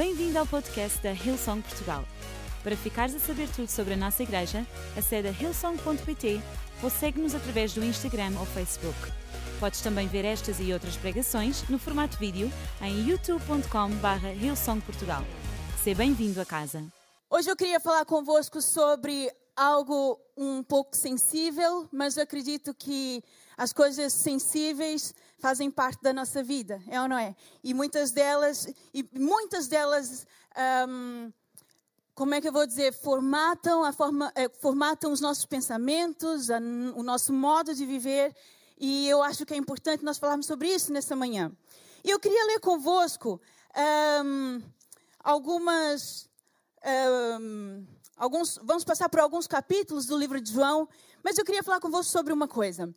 Bem-vindo ao podcast da Hillsong Portugal. Para ficares a saber tudo sobre a nossa igreja, acede a hillsong.pt ou segue-nos através do Instagram ou Facebook. Podes também ver estas e outras pregações no formato vídeo em youtube.com.br hillsongportugal. Seja bem-vindo a casa. Hoje eu queria falar convosco sobre algo um pouco sensível, mas eu acredito que as coisas sensíveis fazem parte da nossa vida, é ou não é? E muitas delas, e muitas delas, um, como é que eu vou dizer, formatam, a forma, é, formatam os nossos pensamentos, a, o nosso modo de viver. E eu acho que é importante nós falarmos sobre isso nessa manhã. E eu queria ler convosco um, algumas. Um, alguns, vamos passar por alguns capítulos do livro de João, mas eu queria falar convosco sobre uma coisa.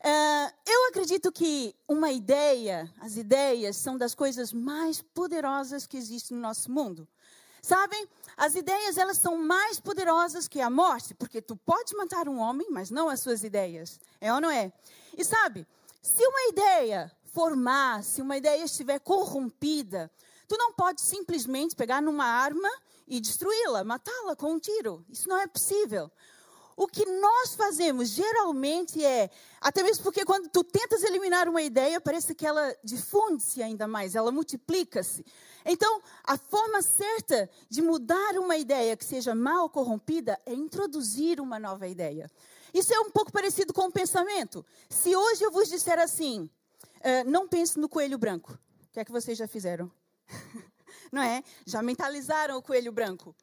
Uh, eu acredito que uma ideia, as ideias, são das coisas mais poderosas que existem no nosso mundo. Sabem, as ideias elas são mais poderosas que a morte, porque tu pode matar um homem, mas não as suas ideias. É ou não é? E sabe, se uma ideia formar, se uma ideia estiver corrompida, tu não pode simplesmente pegar numa arma e destruí-la, matá-la com um tiro. Isso não é possível. O que nós fazemos geralmente é, até mesmo porque quando tu tentas eliminar uma ideia, parece que ela difunde-se ainda mais, ela multiplica-se. Então, a forma certa de mudar uma ideia que seja mal corrompida é introduzir uma nova ideia. Isso é um pouco parecido com o pensamento. Se hoje eu vos disser assim, uh, não pense no coelho branco, o que é que vocês já fizeram? não é? Já mentalizaram o coelho branco.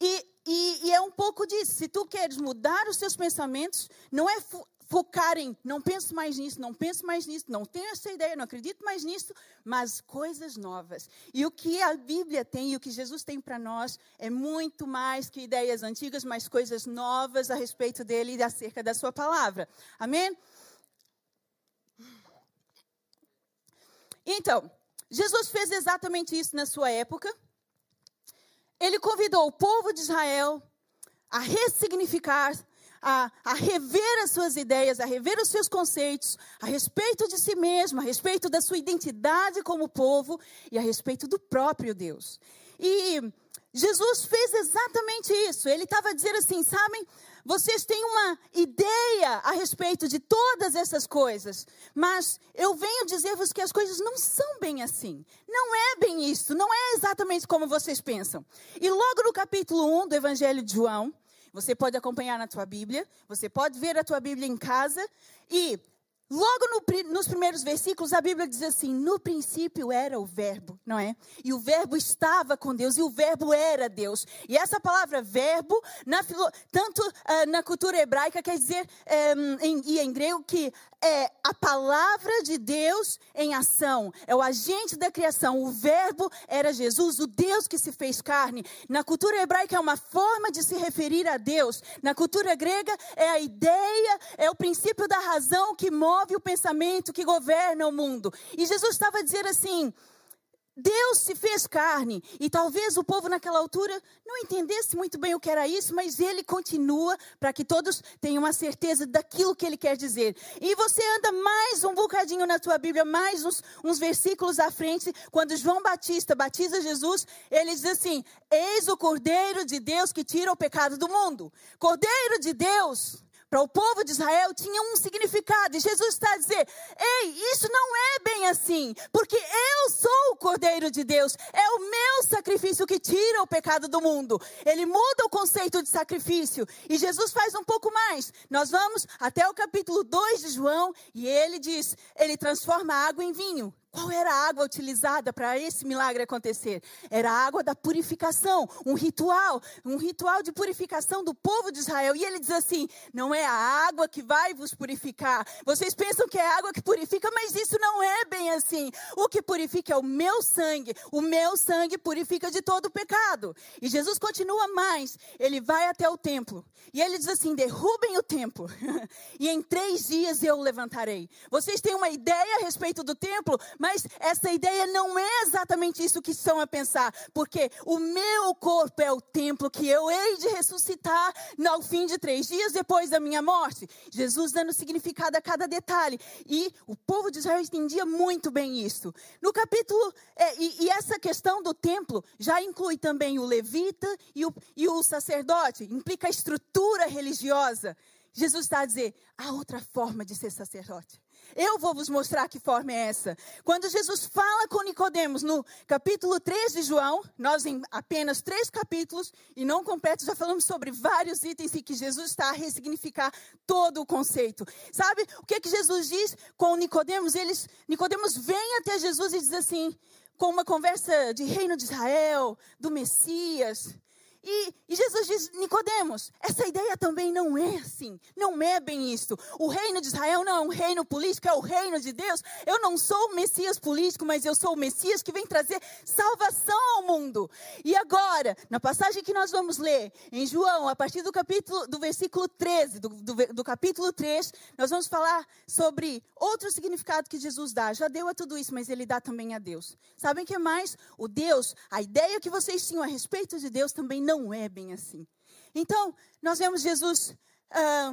E, e, e, é um pouco disso. Se tu queres mudar os teus pensamentos, não é fo focar em não penso mais nisso, não penso mais nisso, não tenho essa ideia, não acredito mais nisso, mas coisas novas. E o que a Bíblia tem e o que Jesus tem para nós é muito mais que ideias antigas, mas coisas novas a respeito dele e acerca da sua palavra. Amém? Então, Jesus fez exatamente isso na sua época ele convidou o povo de Israel a ressignificar, a, a, rever as suas ideias, a rever os seus conceitos a respeito de si mesmo, a respeito da sua identidade como povo e a respeito do próprio Deus. E Jesus fez exatamente isso. Ele estava dizendo assim: sabem, vocês têm uma ideia a respeito de todas essas coisas, mas eu venho dizer-vos que as coisas não são bem assim. Não é bem isso, não é exatamente como vocês pensam. E logo no capítulo 1 do Evangelho de João, você pode acompanhar na tua Bíblia, você pode ver a tua Bíblia em casa, e Logo no, nos primeiros versículos, a Bíblia diz assim: no princípio era o Verbo, não é? E o Verbo estava com Deus, e o Verbo era Deus. E essa palavra verbo, na, tanto uh, na cultura hebraica, quer dizer, um, em, e em grego, que é a palavra de Deus em ação, é o agente da criação. O Verbo era Jesus, o Deus que se fez carne. Na cultura hebraica é uma forma de se referir a Deus. Na cultura grega é a ideia, é o princípio da razão que move o pensamento, que governa o mundo. E Jesus estava dizer assim: Deus se fez carne. E talvez o povo naquela altura não entendesse muito bem o que era isso, mas ele continua para que todos tenham uma certeza daquilo que ele quer dizer. E você anda mais um bocadinho na tua Bíblia, mais uns, uns versículos à frente, quando João Batista batiza Jesus, ele diz assim: Eis o Cordeiro de Deus que tira o pecado do mundo. Cordeiro de Deus para o povo de Israel tinha um significado. E Jesus está a dizer: ei, isso não é bem assim, porque eu sou o Cordeiro de Deus, é o meu sacrifício que tira o pecado do mundo. Ele muda o conceito de sacrifício. E Jesus faz um pouco mais. Nós vamos até o capítulo 2 de João e ele diz: ele transforma a água em vinho. Qual era a água utilizada para esse milagre acontecer? Era a água da purificação, um ritual, um ritual de purificação do povo de Israel. E ele diz assim: não é a água que vai vos purificar. Vocês pensam que é a água que purifica, mas isso não é bem assim. O que purifica é o meu sangue. O meu sangue purifica de todo o pecado. E Jesus continua mais. Ele vai até o templo. E ele diz assim: derrubem o templo. e em três dias eu o levantarei. Vocês têm uma ideia a respeito do templo, Mas essa ideia não é exatamente isso que estão a pensar, porque o meu corpo é o templo que eu hei de ressuscitar ao fim de três dias depois da minha morte. Jesus dando significado a cada detalhe. E o povo de Israel entendia muito bem isso. No capítulo, é, e, e, essa questão do templo já inclui também o levita e o, e o sacerdote, implica a estrutura religiosa. Jesus está a dizer: há outra forma de ser sacerdote. Eu vou vos mostrar que forma é essa. Quando Jesus fala com Nicodemos no capítulo 3 de João, nós em apenas três capítulos e não completos já falamos sobre vários itens e que Jesus está a ressignificar todo o conceito. Sabe o que que Jesus diz com Nicodemos? Eles Nicodemos vem até Jesus e diz assim, com uma conversa de reino de Israel, do Messias, e, e, Jesus diz, Nicodemos, essa ideia também não é assim, não é bem isto. O reino de Israel não é um reino político, é o reino de Deus. Eu não sou o Messias político, mas eu sou o Messias que vem trazer salvação ao mundo. E agora, na passagem que nós vamos ler em João, a partir do capítulo, do versículo 13, do, do, do capítulo 3, nós vamos falar sobre outro significado que Jesus dá. Já deu a tudo isso, mas ele dá também a Deus. Sabem o que mais? O Deus, a ideia que vocês tinham a respeito de Deus também não não é bem assim. Então, nós vemos Jesus, ah,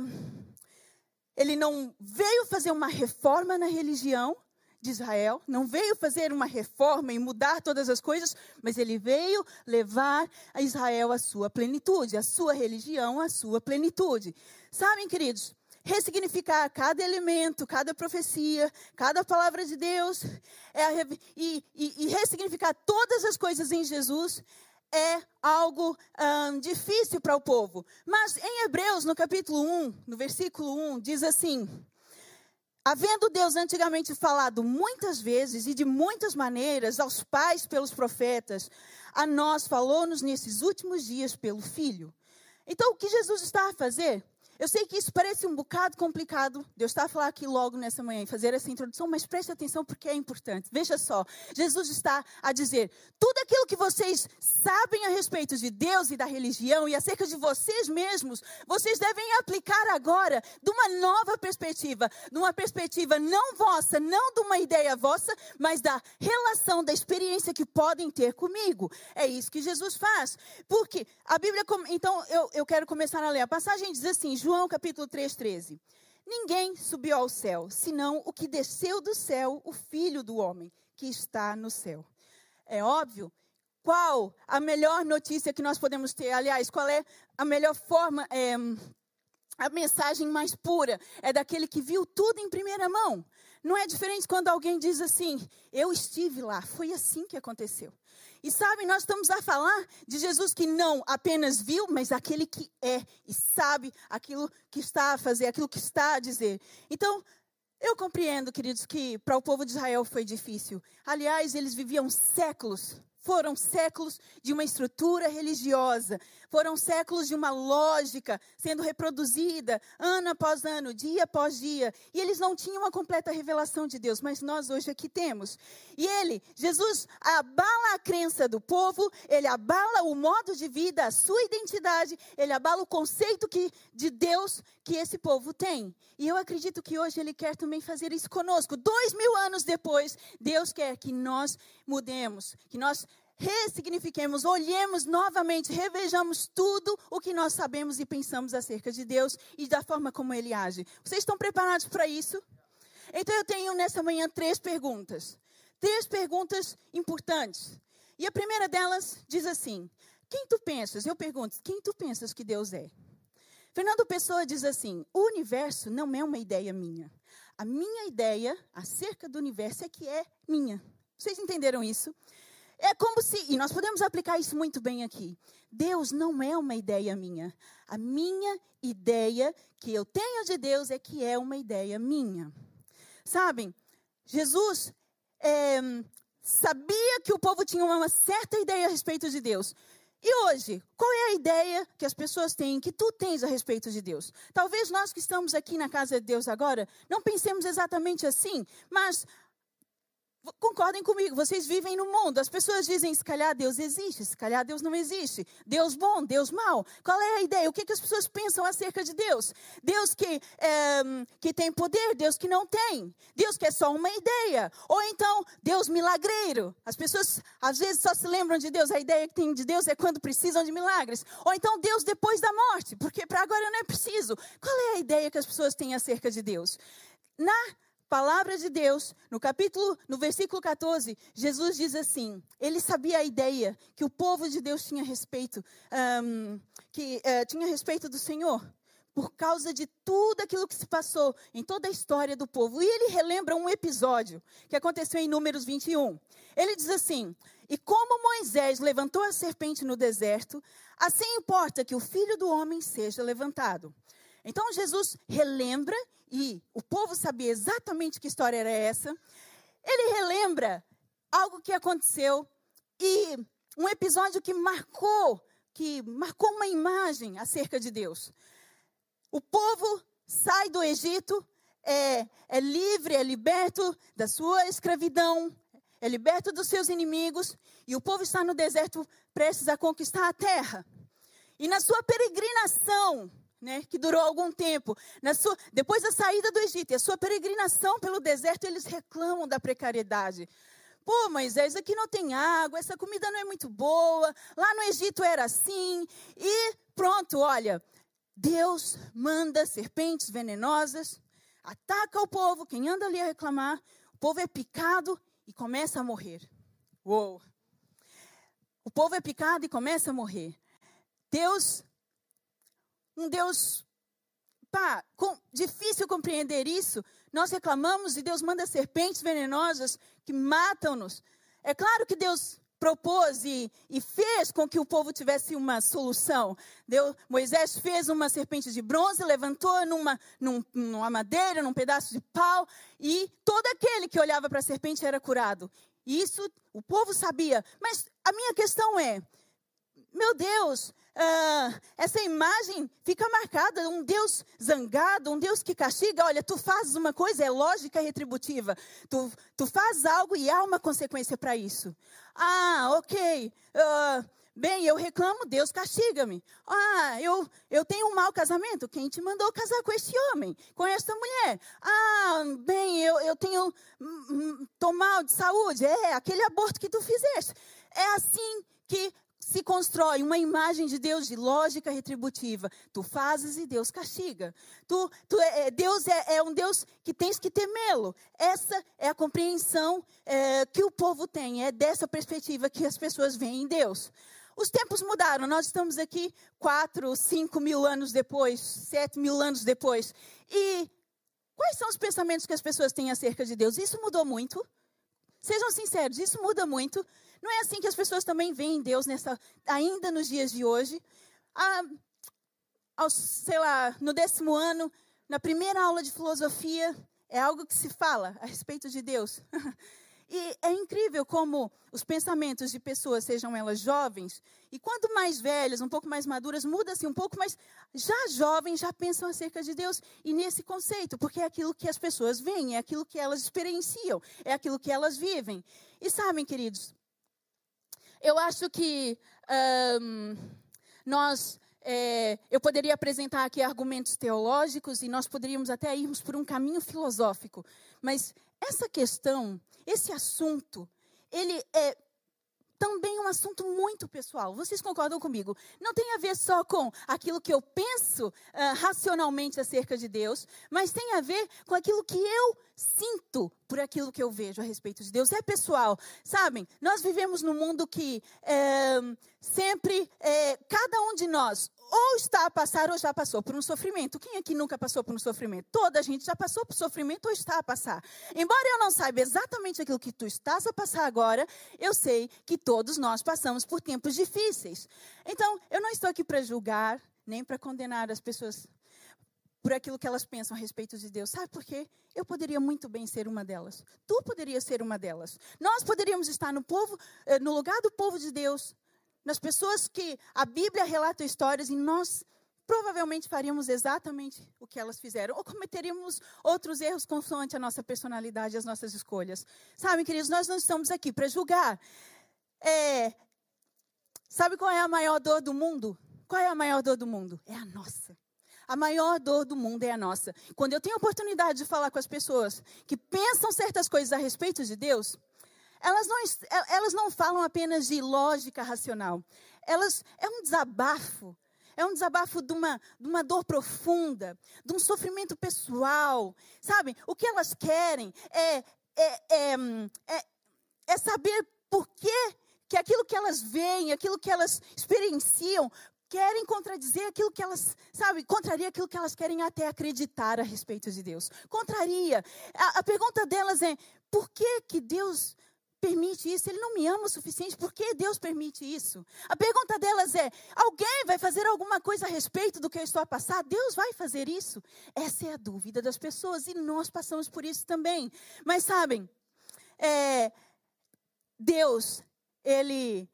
ele não veio fazer uma reforma na religião de Israel, não veio fazer uma reforma e mudar todas as coisas, mas ele veio levar a Israel à sua plenitude, a sua religião à sua plenitude. Sabem, queridos, ressignificar cada elemento, cada profecia, cada palavra de Deus, é a, e, e, e ressignificar todas as coisas em Jesus é algo difícil para o povo. Mas em Hebreus, no capítulo 1, no versículo 1, diz assim: Havendo Deus antigamente falado muitas vezes e de muitas maneiras aos pais pelos profetas, a nós falou-nos nesses últimos dias pelo Filho. Então, o que Jesus está a fazer? Eu sei que isso parece um bocado complicado. Deus está a falar aqui logo nessa manhã e fazer essa introdução, mas preste atenção porque é importante. Veja só, Jesus está a dizer: tudo aquilo que vocês sabem a respeito de Deus e da religião e acerca de vocês mesmos, vocês devem aplicar agora de uma nova perspectiva, de uma perspectiva não vossa, não de uma ideia vossa, mas da relação, da experiência que podem ter comigo. É isso que Jesus faz. Porque a Bíblia, então eu, eu quero começar a ler. A passagem diz assim: João capítulo 3, 13. Ninguém subiu ao céu, senão o que desceu do céu, o Filho do homem, que está no céu. É óbvio. Qual a melhor notícia que nós podemos ter? Aliás, qual é a melhor forma, é, a mensagem mais pura? É daquele que viu tudo em primeira mão. Não é diferente quando alguém diz assim: Eu estive lá, foi assim que aconteceu. E sabe, nós estamos a falar de Jesus que não apenas viu, mas aquele que é e sabe aquilo que está a fazer, aquilo que está a dizer. Então, eu compreendo, queridos, que para o povo de Israel foi difícil. Aliás, eles viviam séculos foram séculos de uma estrutura religiosa, foram séculos de uma lógica sendo reproduzida ano após ano, dia após dia. E eles não tinham a completa revelação de Deus, mas nós hoje aqui temos. E ele, Jesus, abala a crença do povo, ele abala o modo de vida, a sua identidade, ele abala o conceito que, de Deus que esse povo tem. E eu acredito que hoje ele quer também fazer isso conosco. Dois mil anos depois, Deus quer que nós mudemos, que nós ressignifiquemos, olhemos novamente, revejamos tudo o que nós sabemos e pensamos acerca de Deus e da forma como Ele age. Vocês estão preparados para isso? Então eu tenho nessa manhã três perguntas. Três perguntas importantes. E a primeira delas diz assim: Quem tu pensas? Eu pergunto: Quem tu pensas que Deus é? Fernando Pessoa diz assim: O universo não é uma ideia minha. A minha ideia acerca do universo é que é minha. Vocês entenderam isso? É como se, e nós podemos aplicar isso muito bem aqui. Deus não é uma ideia minha. A minha ideia que eu tenho de Deus é que é uma ideia minha. Sabem, Jesus é, sabia que o povo tinha uma certa ideia a respeito de Deus. E hoje, qual é a ideia que as pessoas têm, que tu tens a respeito de Deus? Talvez nós que estamos aqui na casa de Deus agora, não pensemos exatamente assim, mas concordem comigo, vocês vivem no mundo. As pessoas dizem, se calhar Deus existe, se calhar Deus não existe. Deus bom, Deus mau. Qual é a ideia? O que, que as pessoas pensam acerca de Deus? Deus que, é, que tem poder, Deus que não tem. Deus que é só uma ideia. Ou então, Deus milagreiro. As pessoas às vezes só se lembram de Deus. A ideia que tem de Deus é quando precisam de milagres. Ou então, Deus depois da morte, porque para agora não é preciso. Qual é a ideia que as pessoas têm acerca de Deus? Na palavra de Deus, no capítulo, no versículo 14, Jesus diz assim: ele sabia a ideia que o povo de Deus tinha respeito, um, que uh, tinha respeito do Senhor, por causa de tudo aquilo que se passou em toda a história do povo. E ele relembra um episódio que aconteceu em Números 21. Ele diz assim: E como Moisés levantou a serpente no deserto, assim importa que o filho do homem seja levantado. Então Jesus relembra e o povo sabia exatamente que história era essa. Ele relembra algo que aconteceu e um episódio que marcou, que marcou uma imagem acerca de Deus. O povo sai do Egito, é, é livre, é liberto da sua escravidão, é liberto dos seus inimigos, e o povo está no deserto prestes a conquistar a terra. E na sua peregrinação, né, que durou algum tempo. Sua, depois da saída do Egito e a sua peregrinação pelo deserto, eles reclamam da precariedade. Pô, Moisés, aqui não tem água, essa comida não é muito boa, lá no Egito era assim. E pronto, olha, Deus manda serpentes venenosas, ataca o povo, quem anda ali a reclamar, o povo é picado e começa a morrer. Uou! O povo é picado e começa a morrer. Deus um Deus pá, com, difícil compreender isso. Nós reclamamos e Deus manda serpentes venenosas que matam-nos. É claro que Deus propôs e, e, fez com que o povo tivesse uma solução. Deus, Moisés fez uma serpente de bronze, levantou numa, num, numa madeira, num pedaço de pau, e todo aquele que olhava para a serpente era curado. Isso o povo sabia. Mas a minha questão é: meu Deus, uh, essa imagem fica marcada, um Deus zangado, um Deus que castiga. Olha, tu fazes uma coisa, é lógica retributiva. Tu, tu fazes algo e há uma consequência para isso. Ah, ok. Uh, bem, eu reclamo, Deus castiga-me. Ah, eu, eu tenho um mau casamento. Quem te mandou casar com esse homem, com esta mulher? Ah, bem, eu, eu tenho. Estou mal de saúde. É, aquele aborto que tu fizeste. É assim que se constrói uma imagem de Deus de lógica retributiva. Tu fazes e Deus castiga. Tu, tu é, é, Deus é, é, um Deus que tens que temê-lo. Essa é a compreensão é, que o povo tem. É dessa perspectiva que as pessoas veem em Deus. Os tempos mudaram. Nós estamos aqui quatro, cinco mil anos depois, sete mil anos depois. E quais são os pensamentos que as pessoas têm acerca de Deus? Isso mudou muito. Sejam sinceros, isso muda muito. Não é assim que as pessoas também veem Deus nessa, ainda nos dias de hoje. Ah, sei lá, no décimo ano, na primeira aula de filosofia, é algo que se fala a respeito de Deus. E é incrível como os pensamentos de pessoas, sejam elas jovens, e quanto mais velhas, um pouco mais maduras, muda-se um pouco, mas já jovens já pensam acerca de Deus e nesse conceito, porque é aquilo que as pessoas veem, é aquilo que elas experienciam, é aquilo que elas vivem. E sabem, queridos, eu acho que um, nós é, eu poderia apresentar aqui argumentos teológicos e nós poderíamos até irmos por um caminho filosófico, mas essa questão, esse assunto, ele é também um assunto muito pessoal. Vocês concordam comigo? Não tem a ver só com aquilo que eu penso uh, racionalmente acerca de Deus, mas tem a ver com aquilo que eu sinto por aquilo que eu vejo a respeito de Deus. É pessoal, sabem? Nós vivemos num mundo que é, sempre, é, cada um de nós, ou está a passar ou já passou por um sofrimento. Quem aqui nunca passou por um sofrimento? Toda a gente já passou por sofrimento ou está a passar. Embora eu não saiba exatamente aquilo que tu estás a passar agora, eu sei que todos nós passamos por tempos difíceis. Então, eu não estou aqui para julgar, nem para condenar as pessoas por aquilo que elas pensam a respeito de Deus. Sabe por quê? Eu poderia muito bem ser uma delas. Tu poderia ser uma delas. Nós poderíamos estar no povo, eh, no lugar do povo de Deus, nas pessoas que a Bíblia relata histórias e nós provavelmente faríamos exatamente o que elas fizeram, ou cometeríamos outros erros consoante a nossa personalidade e as nossas escolhas. Sabe, queridos, nós não estamos aqui para julgar. É, sabe qual é a maior dor do mundo? Qual é a maior dor do mundo? É a nossa. A maior dor do mundo é a nossa. Quando eu tenho a oportunidade de falar com as pessoas que pensam certas coisas a respeito de Deus, elas não, elas não falam apenas de lógica racional. Elas é um desabafo é um desabafo de uma, de uma dor profunda, de um sofrimento pessoal. Sabe? O que elas querem é, é, é, é, é saber por que, que aquilo que elas veem, aquilo que elas experienciam, querem contradizer aquilo que elas, sabe, contraria aquilo que elas querem até acreditar a respeito de Deus. Contraria. A, a pergunta delas é: por que que Deus permite isso? Ele não me ama o suficiente, por que Deus permite isso? A pergunta delas é: alguém vai fazer alguma coisa a respeito do que eu estou a passar? Deus vai fazer isso? Essa é a dúvida das pessoas e nós passamos por isso também. Mas sabem, é, Deus, Ele.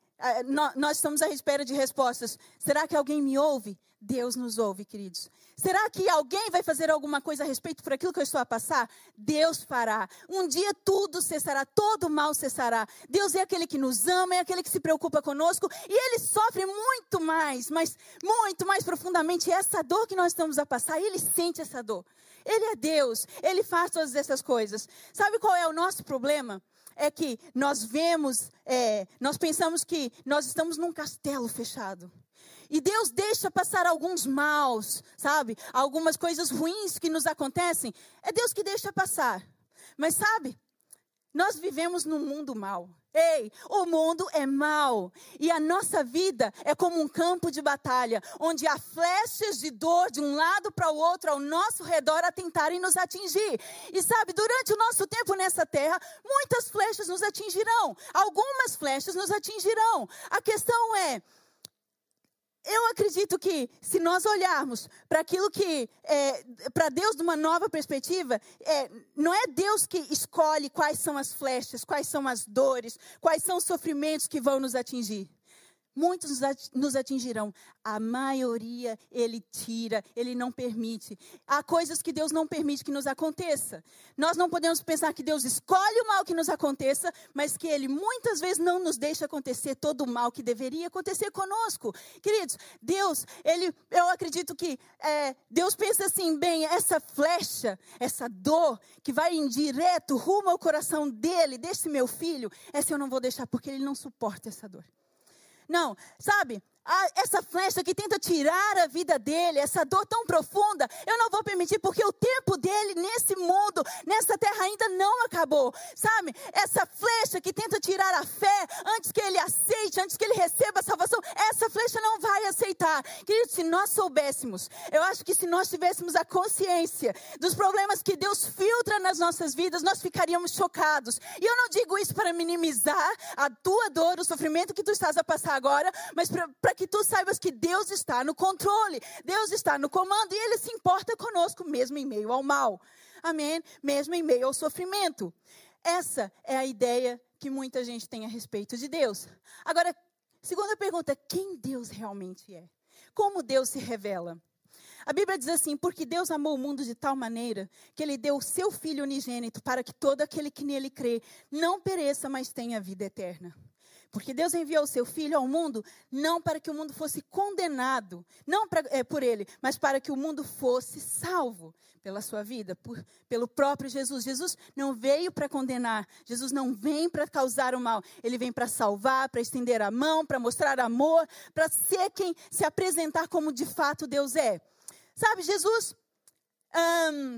Nós estamos à espera de respostas. Será que alguém me ouve? Deus nos ouve, queridos. Será que alguém vai fazer alguma coisa a respeito por aquilo que eu estou a passar? Deus fará. Um dia tudo cessará, todo mal cessará. Deus é aquele que nos ama, é aquele que se preocupa conosco e ele sofre muito mais, mas muito mais profundamente essa dor que nós estamos a passar. Ele sente essa dor. Ele é Deus, ele faz todas essas coisas. Sabe qual é o nosso problema? É que nós vemos, é, nós pensamos que nós estamos num castelo fechado. E Deus deixa passar alguns maus, sabe? Algumas coisas ruins que nos acontecem. É Deus que deixa passar. Mas sabe? Nós vivemos num mundo mau. Ei, o mundo é mau e a nossa vida é como um campo de batalha, onde há flechas de dor de um lado para o outro ao nosso redor a tentarem nos atingir. E sabe, durante o nosso tempo nessa terra, muitas flechas nos atingirão, algumas flechas nos atingirão. A questão é, eu acredito que se nós olharmos para aquilo que é, para Deus de uma nova perspectiva, é, não é Deus que escolhe quais são as flechas, quais são as dores, quais são os sofrimentos que vão nos atingir. Muitos nos atingirão. A maioria ele tira, ele não permite. Há coisas que Deus não permite que nos aconteça. Nós não podemos pensar que Deus escolhe o mal que nos aconteça, mas que ele muitas vezes não nos deixa acontecer todo o mal que deveria acontecer conosco. Queridos, Deus, ele, eu acredito que é, Deus pensa assim, bem, essa flecha, essa dor que vai em direto rumo ao coração dele, desse meu filho, essa eu não vou deixar porque ele não suporta essa dor. Não, sabe? Essa flecha que tenta tirar a vida dele, essa dor tão profunda, eu não vou permitir, porque o tempo dele nesse mundo, nessa terra ainda não acabou, sabe? Essa flecha que tenta tirar a fé antes que ele aceite, antes que ele receba a salvação, essa flecha não vai aceitar. Querido, se nós soubéssemos, eu acho que se nós tivéssemos a consciência dos problemas que Deus filtra nas nossas vidas, nós ficaríamos chocados. E eu não digo isso para minimizar a tua dor, o sofrimento que tu estás a passar agora, mas para que tu saibas que Deus está no controle, Deus está no comando e Ele se importa conosco mesmo em meio ao mal. Amém? Mesmo em meio ao sofrimento. Essa é a ideia que muita gente tem a respeito de Deus. Agora, segunda pergunta: quem Deus realmente é? Como Deus se revela? A Bíblia diz assim: porque Deus amou o mundo de tal maneira que Ele deu o seu Filho unigênito para que todo aquele que nele crê não pereça, mas tenha vida eterna. Porque Deus enviou o seu Filho ao mundo não para que o mundo fosse condenado, não pra, é, por ele, mas para que o mundo fosse salvo pela sua vida, por, pelo próprio Jesus. Jesus não veio para condenar, Jesus não vem para causar o mal, ele vem para salvar, para estender a mão, para mostrar amor, para ser quem se apresentar como de fato Deus é. Sabe, Jesus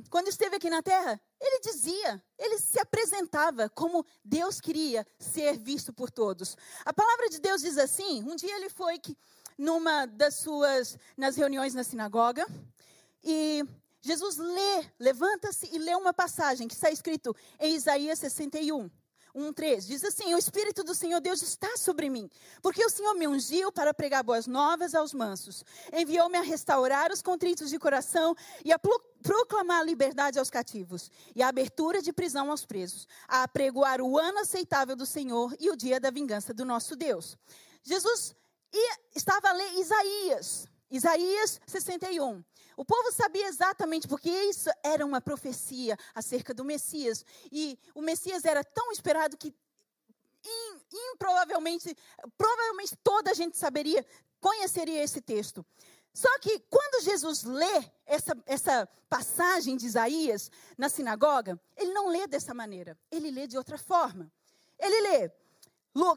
quando esteve aqui na terra, ele dizia, ele se apresentava como Deus queria ser visto por todos. A palavra de Deus diz assim: um dia ele foi que, numa das suas, nas reuniões na sinagoga, e Jesus lê, levanta-se e lê uma passagem que está escrito em Isaías 61. 1,3 diz assim: O Espírito do Senhor Deus está sobre mim, porque o Senhor me ungiu para pregar boas novas aos mansos, enviou-me a restaurar os contritos de coração e a proclamar a liberdade aos cativos e a abertura de prisão aos presos, a apregoar o ano aceitável do Senhor e o dia da vingança do nosso Deus. Jesus estava a ler Isaías. Isaías 61. O povo sabia exatamente, porque isso era uma profecia acerca do Messias. E o Messias era tão esperado que improvavelmente, provavelmente toda a gente saberia, conheceria esse texto. Só que quando Jesus lê essa, essa passagem de Isaías na sinagoga, ele não lê dessa maneira, ele lê de outra forma. Ele lê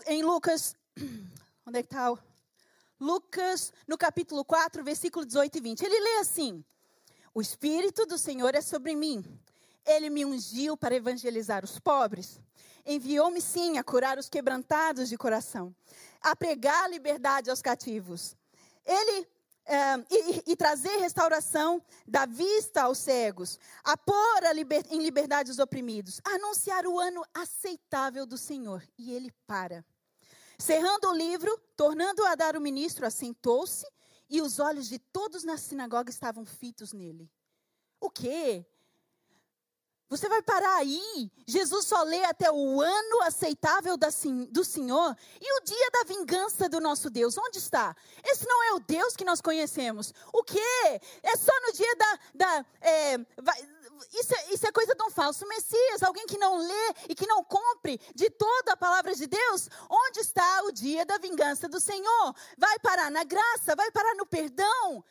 em Lucas, onde é que está? Lucas, no capítulo 4, versículo 18 e 20. Ele lê assim: O Espírito do Senhor é sobre mim. Ele me ungiu para evangelizar os pobres. Enviou-me sim a curar os quebrantados de coração, a pregar a liberdade aos cativos. Ele e, e, trazer restauração da vista aos cegos, a pôr a liber, em liberdade os oprimidos, anunciar o ano aceitável do Senhor. E ele para. Cerrando o livro, tornando a dar o ministro, assentou-se e os olhos de todos na sinagoga estavam fitos nele. O quê? Você vai parar aí? Jesus só lê até o ano aceitável do Senhor e o dia da vingança do nosso Deus. Onde está? Esse não é o Deus que nós conhecemos. O quê? É só no dia da. da é, vai, isso, é, isso é coisa de um falso Messias, alguém que não lê e que não cumpre de toda a palavra de Deus. Onde está o dia da vingança do Senhor? Vai parar na graça, vai parar no perdão.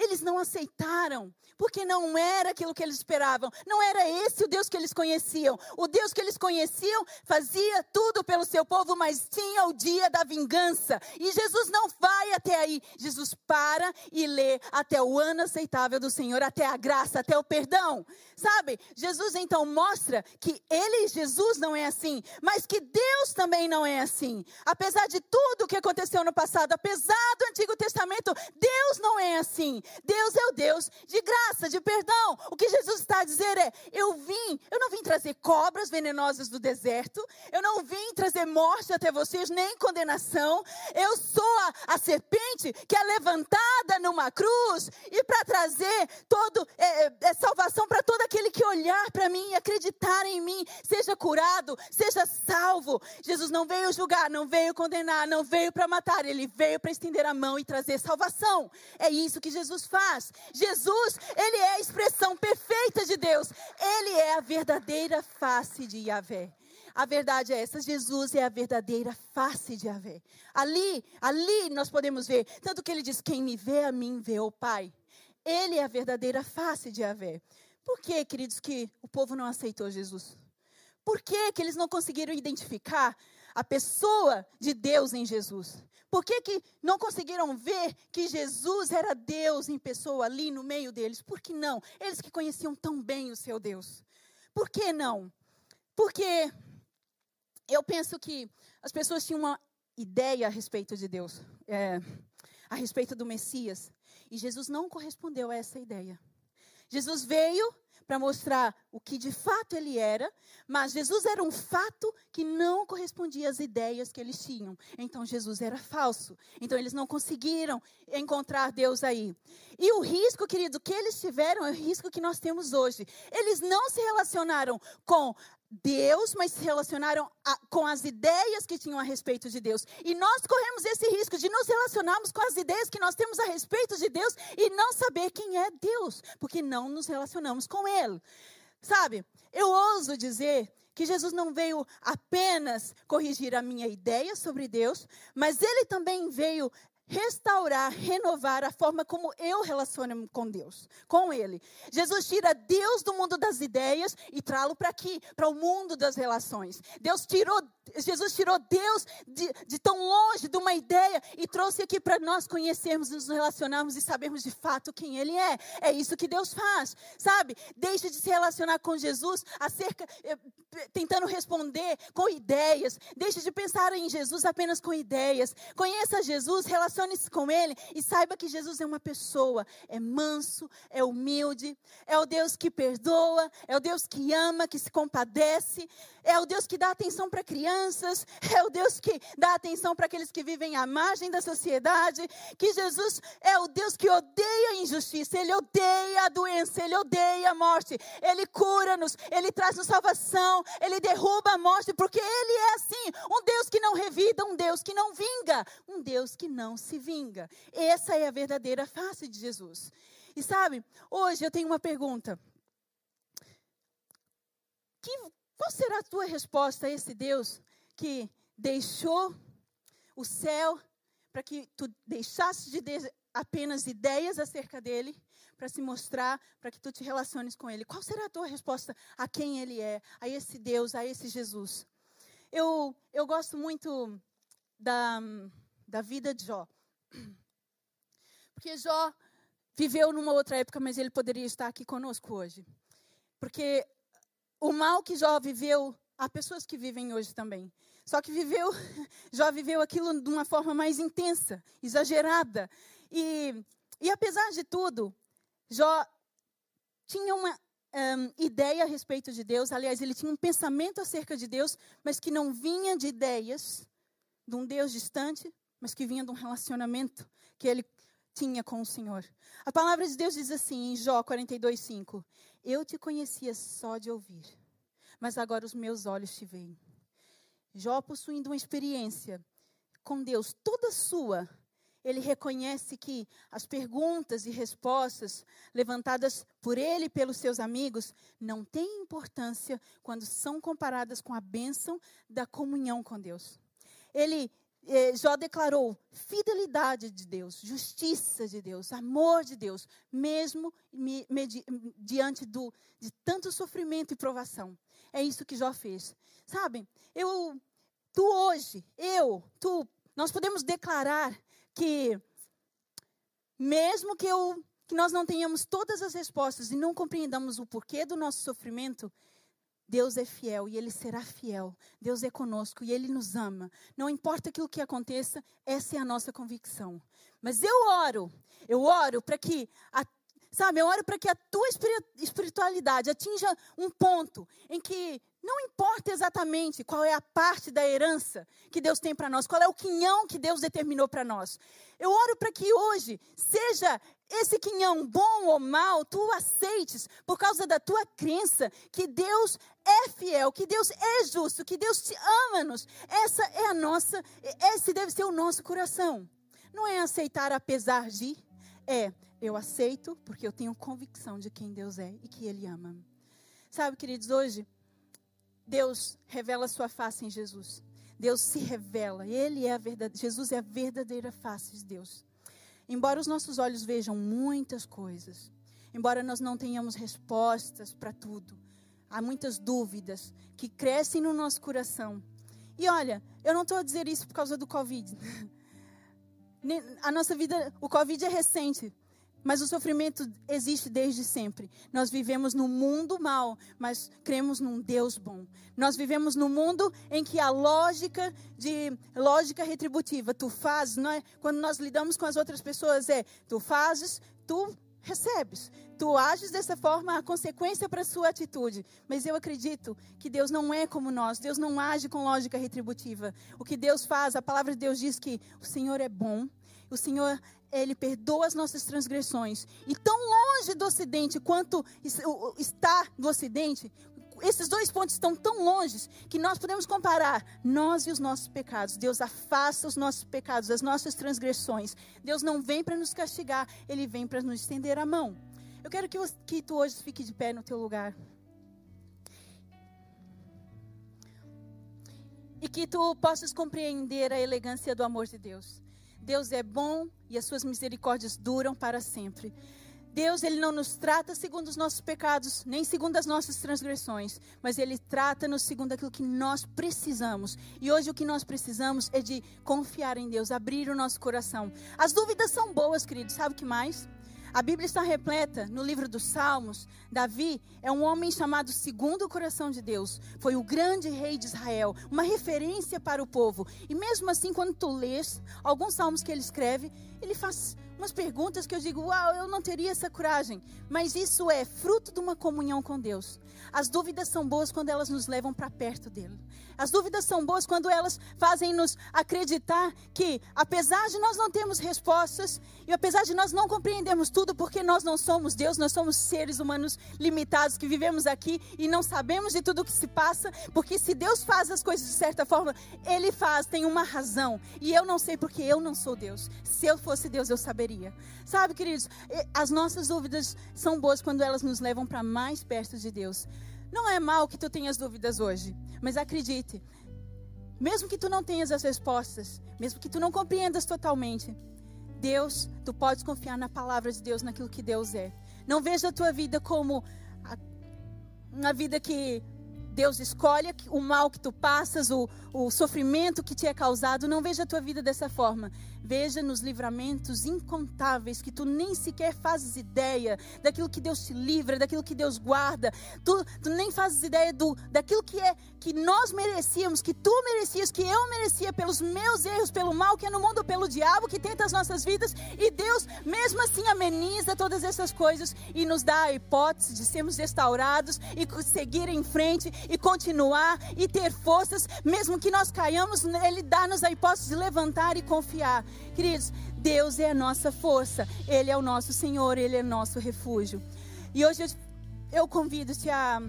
Eles não aceitaram, porque não era aquilo que eles esperavam. Não era esse o Deus que eles conheciam. O Deus que eles conheciam fazia tudo pelo seu povo, mas tinha o dia da vingança. E Jesus não vai até aí. Jesus para e lê até o ano aceitável do Senhor, até a graça, até o perdão. Sabe? Jesus então mostra que ele, Jesus, não é assim, mas que Deus também não é assim. Apesar de tudo o que aconteceu no passado, apesar do Antigo Testamento, Deus não é assim. Deus é o Deus de graça, de perdão. O que Jesus está a dizer é: eu vim, eu não vim trazer cobras venenosas do deserto, eu não vim trazer morte até vocês, nem condenação. Eu sou a, a serpente que é levantada numa cruz e para trazer todo é, é, é salvação para todo aquele que olhar para mim e acreditar em mim, seja curado, seja salvo. Jesus não veio julgar, não veio condenar, não veio para matar, ele veio para estender a mão e trazer salvação. É isso que Jesus Jesus faz. Jesus, ele é a expressão perfeita de Deus. Ele é a verdadeira face de Yahvé. A verdade é essa, Jesus é a verdadeira face de Yahvé. Ali, ali nós podemos ver, tanto que ele diz: quem me vê a mim vê o Pai. Ele é a verdadeira face de Yahvé. Por que, queridos, que o povo não aceitou Jesus? Por que, que eles não conseguiram identificar a pessoa de Deus em Jesus? Por que, que não conseguiram ver que Jesus era Deus em pessoa ali no meio deles? Por que não? Eles que conheciam tão bem o seu Deus. Por que não? Porque eu penso que as pessoas tinham uma ideia a respeito de Deus, é, a respeito do Messias. E Jesus não correspondeu a essa ideia. Jesus veio para mostrar o que de fato ele era, mas Jesus era um fato que não correspondia às ideias que eles tinham. Então Jesus era falso. Então eles não conseguiram encontrar Deus aí. E o risco, querido, que eles tiveram é o risco que nós temos hoje. Eles não se relacionaram com Deus, mas se relacionaram a, com as ideias que tinham a respeito de Deus. E nós corremos esse risco de nos relacionarmos com as ideias que nós temos a respeito de Deus e não saber quem é Deus, porque não nos relacionamos com Ele. Sabe, eu ouso dizer que Jesus não veio apenas corrigir a minha ideia sobre Deus, mas ele também veio restaurar, renovar a forma como eu relaciono com Deus, com Ele. Jesus tira Deus do mundo das ideias e traz-lo para aqui, para o mundo das relações. Deus tirou, Jesus tirou Deus de, de tão longe de uma ideia e trouxe aqui para nós conhecermos, nos relacionarmos e sabermos de fato quem Ele é. É isso que Deus faz, sabe? Deixe de se relacionar com Jesus acerca, eh, tentando responder com ideias. Deixe de pensar em Jesus apenas com ideias. Conheça Jesus, relacione relacione-se com Ele e saiba que Jesus é uma pessoa, é manso, é humilde, é o Deus que perdoa, é o Deus que ama, que se compadece, é o Deus que dá atenção para crianças, é o Deus que dá atenção para aqueles que vivem à margem da sociedade, que Jesus é o Deus que odeia a injustiça, Ele odeia a doença, Ele odeia a morte, Ele cura-nos, Ele traz-nos salvação, ele derruba a morte, porque ele é assim, um Deus que não revida, um Deus que não vinga, um Deus que não se vinga. Essa é a verdadeira face de Jesus. E sabe, hoje eu tenho uma pergunta. Que, qual será a tua resposta a esse Deus que deixou o céu para que tu deixasses de apenas ideias acerca dele, para se mostrar, para que tu te relaciones com ele? Qual será a tua resposta a quem ele é, a esse Deus, a esse Jesus? Eu, eu gosto muito da, da vida de Jó. Porque Jó viveu numa outra época, mas ele poderia estar aqui conosco hoje. Porque o mal que Jó viveu, há pessoas que vivem hoje também. Só que viveu, Jó viveu aquilo de uma forma mais intensa, exagerada. E, e apesar de tudo, Jó tinha uma um, ideia a respeito de Deus. Aliás, ele tinha um pensamento acerca de Deus, mas que não vinha de ideias de um Deus distante, mas que vinha de um relacionamento que ele tinha com o Senhor. A palavra de Deus diz assim em Jó 42:5: Eu te conhecia só de ouvir, mas agora os meus olhos te veem. Jó possuindo uma experiência com Deus toda sua, ele reconhece que as perguntas e respostas levantadas por ele e pelos seus amigos não têm importância quando são comparadas com a bênção da comunhão com Deus. Ele eh, Jó declarou fidelidade de Deus, justiça de Deus, amor de Deus, mesmo me, me, diante do, de tanto sofrimento e provação. É isso que Jó fez. Sabem, eu, tu hoje, eu, tu, nós podemos declarar que mesmo que, eu, que nós não tenhamos todas as respostas e não compreendamos o porquê do nosso sofrimento, Deus é fiel e Ele será fiel. Deus é conosco e Ele nos ama. Não importa aquilo que aconteça, essa é a nossa convicção. Mas eu oro, eu oro para que a Sabe, eu oro para que a tua espiritualidade atinja um ponto em que não importa exatamente qual é a parte da herança que Deus tem para nós, qual é o quinhão que Deus determinou para nós. Eu oro para que hoje seja esse quinhão bom ou mal, tu aceites por causa da tua crença que Deus é fiel, que Deus é justo, que Deus te ama-nos. Essa é a nossa, esse deve ser o nosso coração. Não é aceitar apesar de, é eu aceito porque eu tenho convicção de quem Deus é e que Ele ama. Sabe, queridos, hoje Deus revela sua face em Jesus. Deus se revela. Ele é a verdade. Jesus é a verdadeira face de Deus. Embora os nossos olhos vejam muitas coisas, embora nós não tenhamos respostas para tudo, há muitas dúvidas que crescem no nosso coração. E olha, eu não estou a dizer isso por causa do Covid. A nossa vida, o Covid é recente, mas o sofrimento existe desde sempre. Nós vivemos num mundo mau, mas cremos num Deus bom. Nós vivemos num mundo em que a lógica de lógica retributiva, tu fazes, não é? quando nós lidamos com as outras pessoas é, tu fazes, tu recebes. Tu ages dessa forma, a consequência para a sua atitude. Mas eu acredito que Deus não é como nós. Deus não age com lógica retributiva. O que Deus faz, a palavra de Deus diz que o Senhor é bom, o Senhor ele perdoa as nossas transgressões. E tão longe do Ocidente quanto está do Ocidente, esses dois pontos estão tão longe que nós podemos comparar nós e os nossos pecados. Deus afasta os nossos pecados, as nossas transgressões. Deus não vem para nos castigar, Ele vem para nos estender a mão. Eu quero que, que tu hoje fique de pé no teu lugar. E que tu possas compreender a elegância do amor de Deus. Deus é bom e as suas misericórdias duram para sempre. Deus, ele não nos trata segundo os nossos pecados, nem segundo as nossas transgressões, mas ele trata-nos segundo aquilo que nós precisamos. E hoje o que nós precisamos é de confiar em Deus, abrir o nosso coração. As dúvidas são boas, queridos. Sabe o que mais? A Bíblia está repleta no livro dos Salmos. Davi é um homem chamado segundo o coração de Deus. Foi o grande rei de Israel, uma referência para o povo. E mesmo assim, quando tu lês alguns salmos que ele escreve, ele faz umas perguntas que eu digo, uau, eu não teria essa coragem. Mas isso é fruto de uma comunhão com Deus. As dúvidas são boas quando elas nos levam para perto dele. As dúvidas são boas quando elas fazem nos acreditar que, apesar de nós não termos respostas, e apesar de nós não compreendermos tudo, porque nós não somos Deus, nós somos seres humanos limitados que vivemos aqui e não sabemos de tudo o que se passa, porque se Deus faz as coisas de certa forma, Ele faz, tem uma razão. E eu não sei porque eu não sou Deus. Se eu fosse Deus, eu saberia. Sabe, queridos, as nossas dúvidas são boas quando elas nos levam para mais perto de Deus. Não é mal que tu tenhas dúvidas hoje, mas acredite, mesmo que tu não tenhas as respostas, mesmo que tu não compreendas totalmente, Deus, tu podes confiar na palavra de Deus, naquilo que Deus é. Não veja a tua vida como uma vida que Deus escolhe, o mal que tu passas, o, o sofrimento que te é causado. Não veja a tua vida dessa forma. Veja nos livramentos incontáveis que tu nem sequer fazes ideia daquilo que Deus te livra, daquilo que Deus guarda. Tu, tu nem fazes ideia do, daquilo que é que nós merecíamos, que tu merecias, que eu merecia pelos meus erros, pelo mal que é no mundo, pelo diabo que tenta as nossas vidas. E Deus, mesmo assim, ameniza todas essas coisas e nos dá a hipótese de sermos restaurados e seguir em frente e continuar e ter forças, mesmo que nós caiamos, Ele dá-nos a hipótese de levantar e confiar. Queridos, Deus é a nossa força, Ele é o nosso Senhor, Ele é nosso refúgio. E hoje eu, eu convido-te a,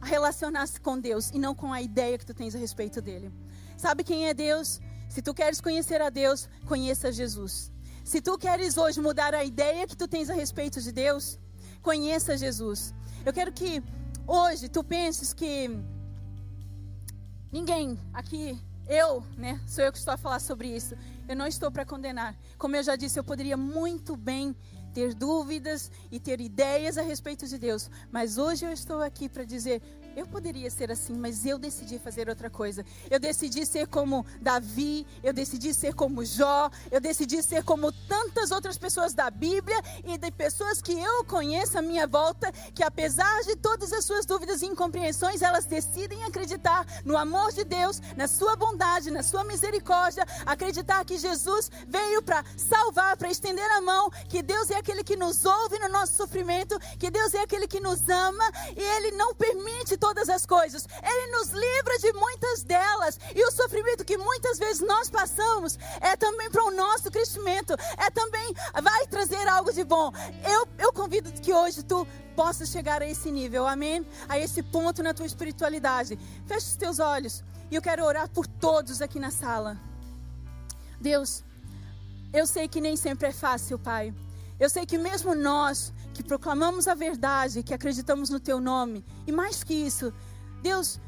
a relacionar-se com Deus e não com a ideia que tu tens a respeito dele. Sabe quem é Deus? Se tu queres conhecer a Deus, conheça Jesus. Se tu queres hoje mudar a ideia que tu tens a respeito de Deus, conheça Jesus. Eu quero que hoje tu penses que ninguém aqui eu, né, sou eu que estou a falar sobre isso. Eu não estou para condenar. Como eu já disse, eu poderia muito bem ter dúvidas e ter ideias a respeito de Deus, mas hoje eu estou aqui para dizer: eu poderia ser assim, mas eu decidi fazer outra coisa. Eu decidi ser como Davi, eu decidi ser como Jó, eu decidi ser como tantas outras pessoas da Bíblia e de pessoas que eu conheço à minha volta, que apesar de todas as suas dúvidas e incompreensões, elas decidem acreditar no amor de Deus, na sua bondade, na sua misericórdia, acreditar que Jesus veio para salvar, para estender a mão, que Deus é aquele que nos ouve no nosso sofrimento, que Deus é aquele que nos ama e Ele não permite todas as coisas. Ele nos livra de muitas delas. E o sofrimento que muitas vezes nós passamos é também para o nosso crescimento. É também, vai trazer algo de bom. Eu, eu convido que hoje tu possa chegar a esse nível, amém? A esse ponto na tua espiritualidade. Feche os teus olhos. E eu quero orar por todos aqui na sala. Deus, eu sei que nem sempre é fácil, Pai. Eu sei que mesmo nós que proclamamos a verdade, que acreditamos no teu nome, e mais que isso, Deus,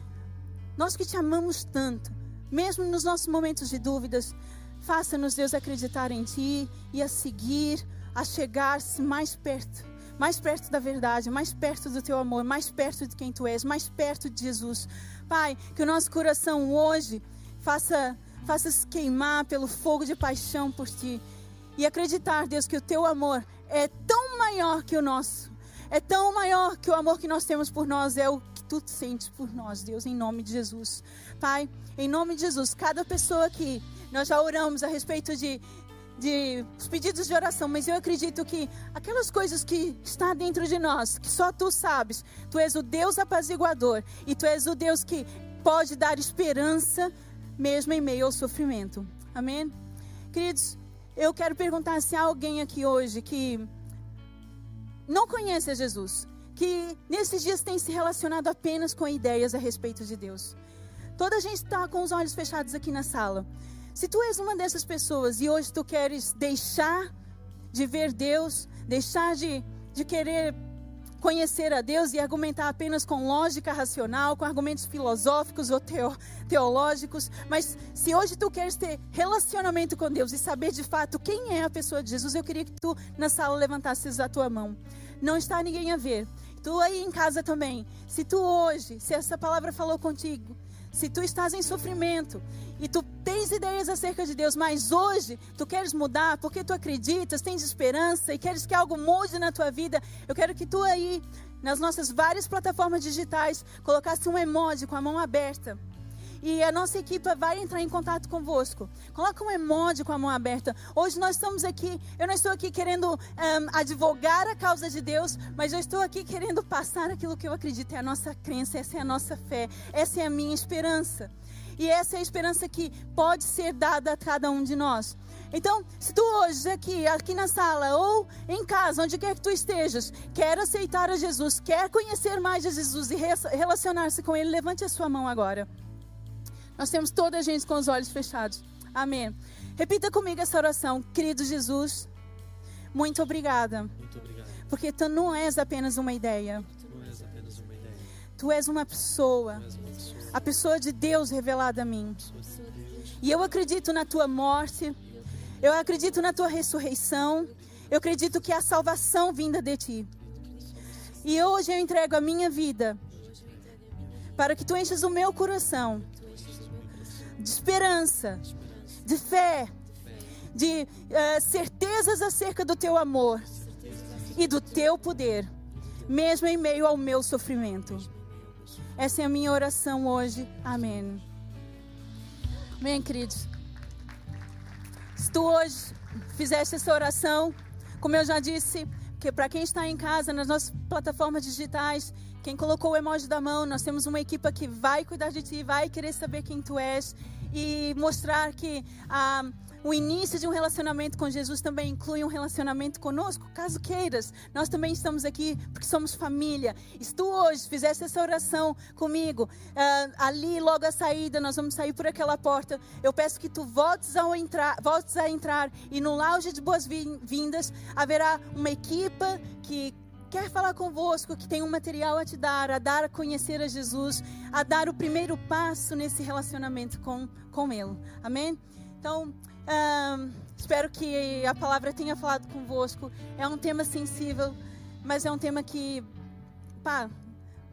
nós que te amamos tanto, mesmo nos nossos momentos de dúvidas, faça-nos, Deus, acreditar em ti e a seguir, a chegar-se mais perto, mais perto da verdade, mais perto do teu amor, mais perto de quem tu és, mais perto de Jesus. Pai, que o nosso coração hoje faça faça se queimar pelo fogo de paixão por ti e acreditar, Deus, que o teu amor é tão maior que o nosso. É tão maior que o amor que nós temos por nós, é o que tu sentes por nós, Deus, em nome de Jesus. Pai, em nome de Jesus, cada pessoa aqui, nós já oramos a respeito de, de os pedidos de oração, mas eu acredito que aquelas coisas que está dentro de nós, que só tu sabes, tu és o Deus apaziguador e tu és o Deus que pode dar esperança mesmo em meio ao sofrimento. Amém? Queridos, eu quero perguntar se há alguém aqui hoje que não conhece a Jesus, que nesses dias tem se relacionado apenas com ideias a respeito de Deus. Toda a gente está com os olhos fechados aqui na sala. Se tu és uma dessas pessoas e hoje tu queres deixar de ver Deus, deixar de, de querer conhecer a Deus e argumentar apenas com lógica racional, com argumentos filosóficos ou teo, teológicos, mas se hoje tu queres ter relacionamento com Deus e saber de fato quem é a pessoa de Jesus, eu queria que tu na sala levantasses a tua mão. Não está ninguém a ver. Tu aí em casa também. Se tu hoje, se essa palavra falou contigo, se tu estás em sofrimento e tu tens ideias acerca de Deus, mas hoje tu queres mudar porque tu acreditas, tens esperança e queres que algo mude na tua vida, eu quero que tu aí, nas nossas várias plataformas digitais, colocasse um emoji com a mão aberta. E a nossa equipe vai entrar em contato convosco. Coloca um emoji com a mão aberta. Hoje nós estamos aqui, eu não estou aqui querendo um, advogar a causa de Deus, mas eu estou aqui querendo passar aquilo que eu acredito, é a nossa crença, essa é a nossa fé, essa é a minha esperança. E essa é a esperança que pode ser dada a cada um de nós. Então, se tu hoje aqui, aqui na sala ou em casa, onde quer que tu estejas, quer aceitar a Jesus, quer conhecer mais de Jesus e relacionar-se com Ele, levante a sua mão agora. Nós temos toda a gente com os olhos fechados. Amém. Repita comigo essa oração. Querido Jesus, muito obrigada. Muito obrigado. Porque tu não és apenas uma ideia. Tu não és apenas uma ideia. Tu és uma pessoa. Tu és uma pessoa. A pessoa de Deus revelada a mim. E eu acredito na tua morte. Eu acredito na tua ressurreição. Eu acredito que há salvação vinda de ti. E hoje eu entrego a minha vida para que tu enchas o meu coração de esperança, de fé, de uh, certezas acerca do teu amor e do teu poder, mesmo em meio ao meu sofrimento. Essa é a minha oração hoje. Amém. Amém, queridos. Se tu hoje fizeste essa oração, como eu já disse, que para quem está em casa, nas nossas plataformas digitais, quem colocou o emoji da mão, nós temos uma equipa que vai cuidar de ti, vai querer saber quem tu és e mostrar que ah, o início de um relacionamento com Jesus também inclui um relacionamento conosco, caso queiras. Nós também estamos aqui porque somos família. E se tu hoje fizesse essa oração comigo, uh, ali logo à saída, nós vamos sair por aquela porta. Eu peço que tu voltes a entrar, voltes a entrar e no lounge de boas-vindas haverá uma equipa que quer falar convosco, que tem um material a te dar, a dar a conhecer a Jesus, a dar o primeiro passo nesse relacionamento com, com Ele. Amém? Então, espero que a palavra tenha falado convosco. É um tema sensível, mas é um tema que, pá,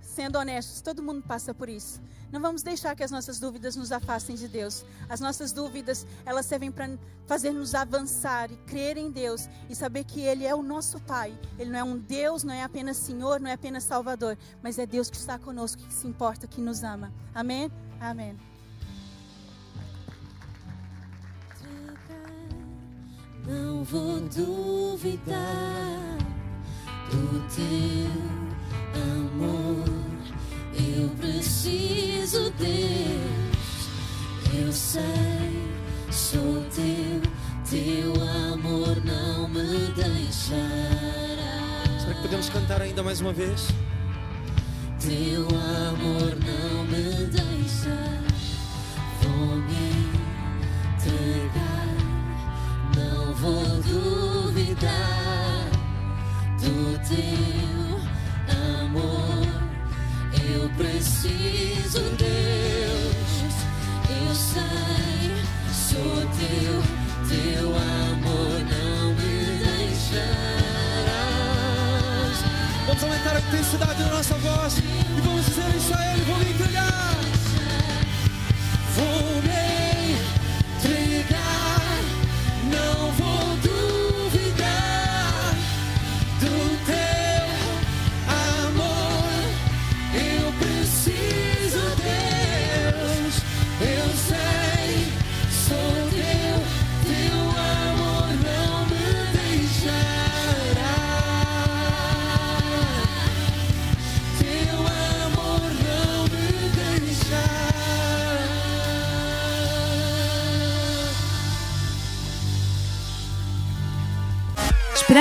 sendo honestos, todo mundo passa por isso. Não vamos deixar que as nossas dúvidas nos afastem de Deus. As nossas dúvidas, elas servem para fazer-nos avançar e crer em Deus e saber que Ele é o nosso Pai. Ele não é um Deus, não é apenas Senhor, não é apenas Salvador, mas é Deus que está conosco, que se importa, que nos ama. Amém? Amém. não vou duvidar do teu mais uma vez? Teu amor não me deixa, vou me entregar. Não vou duvidar do teu preciso, Deus, eu sei, sou teu, teu amor não me deixarás. Vamos aumentar a intensidade da nossa voz e vamos dizer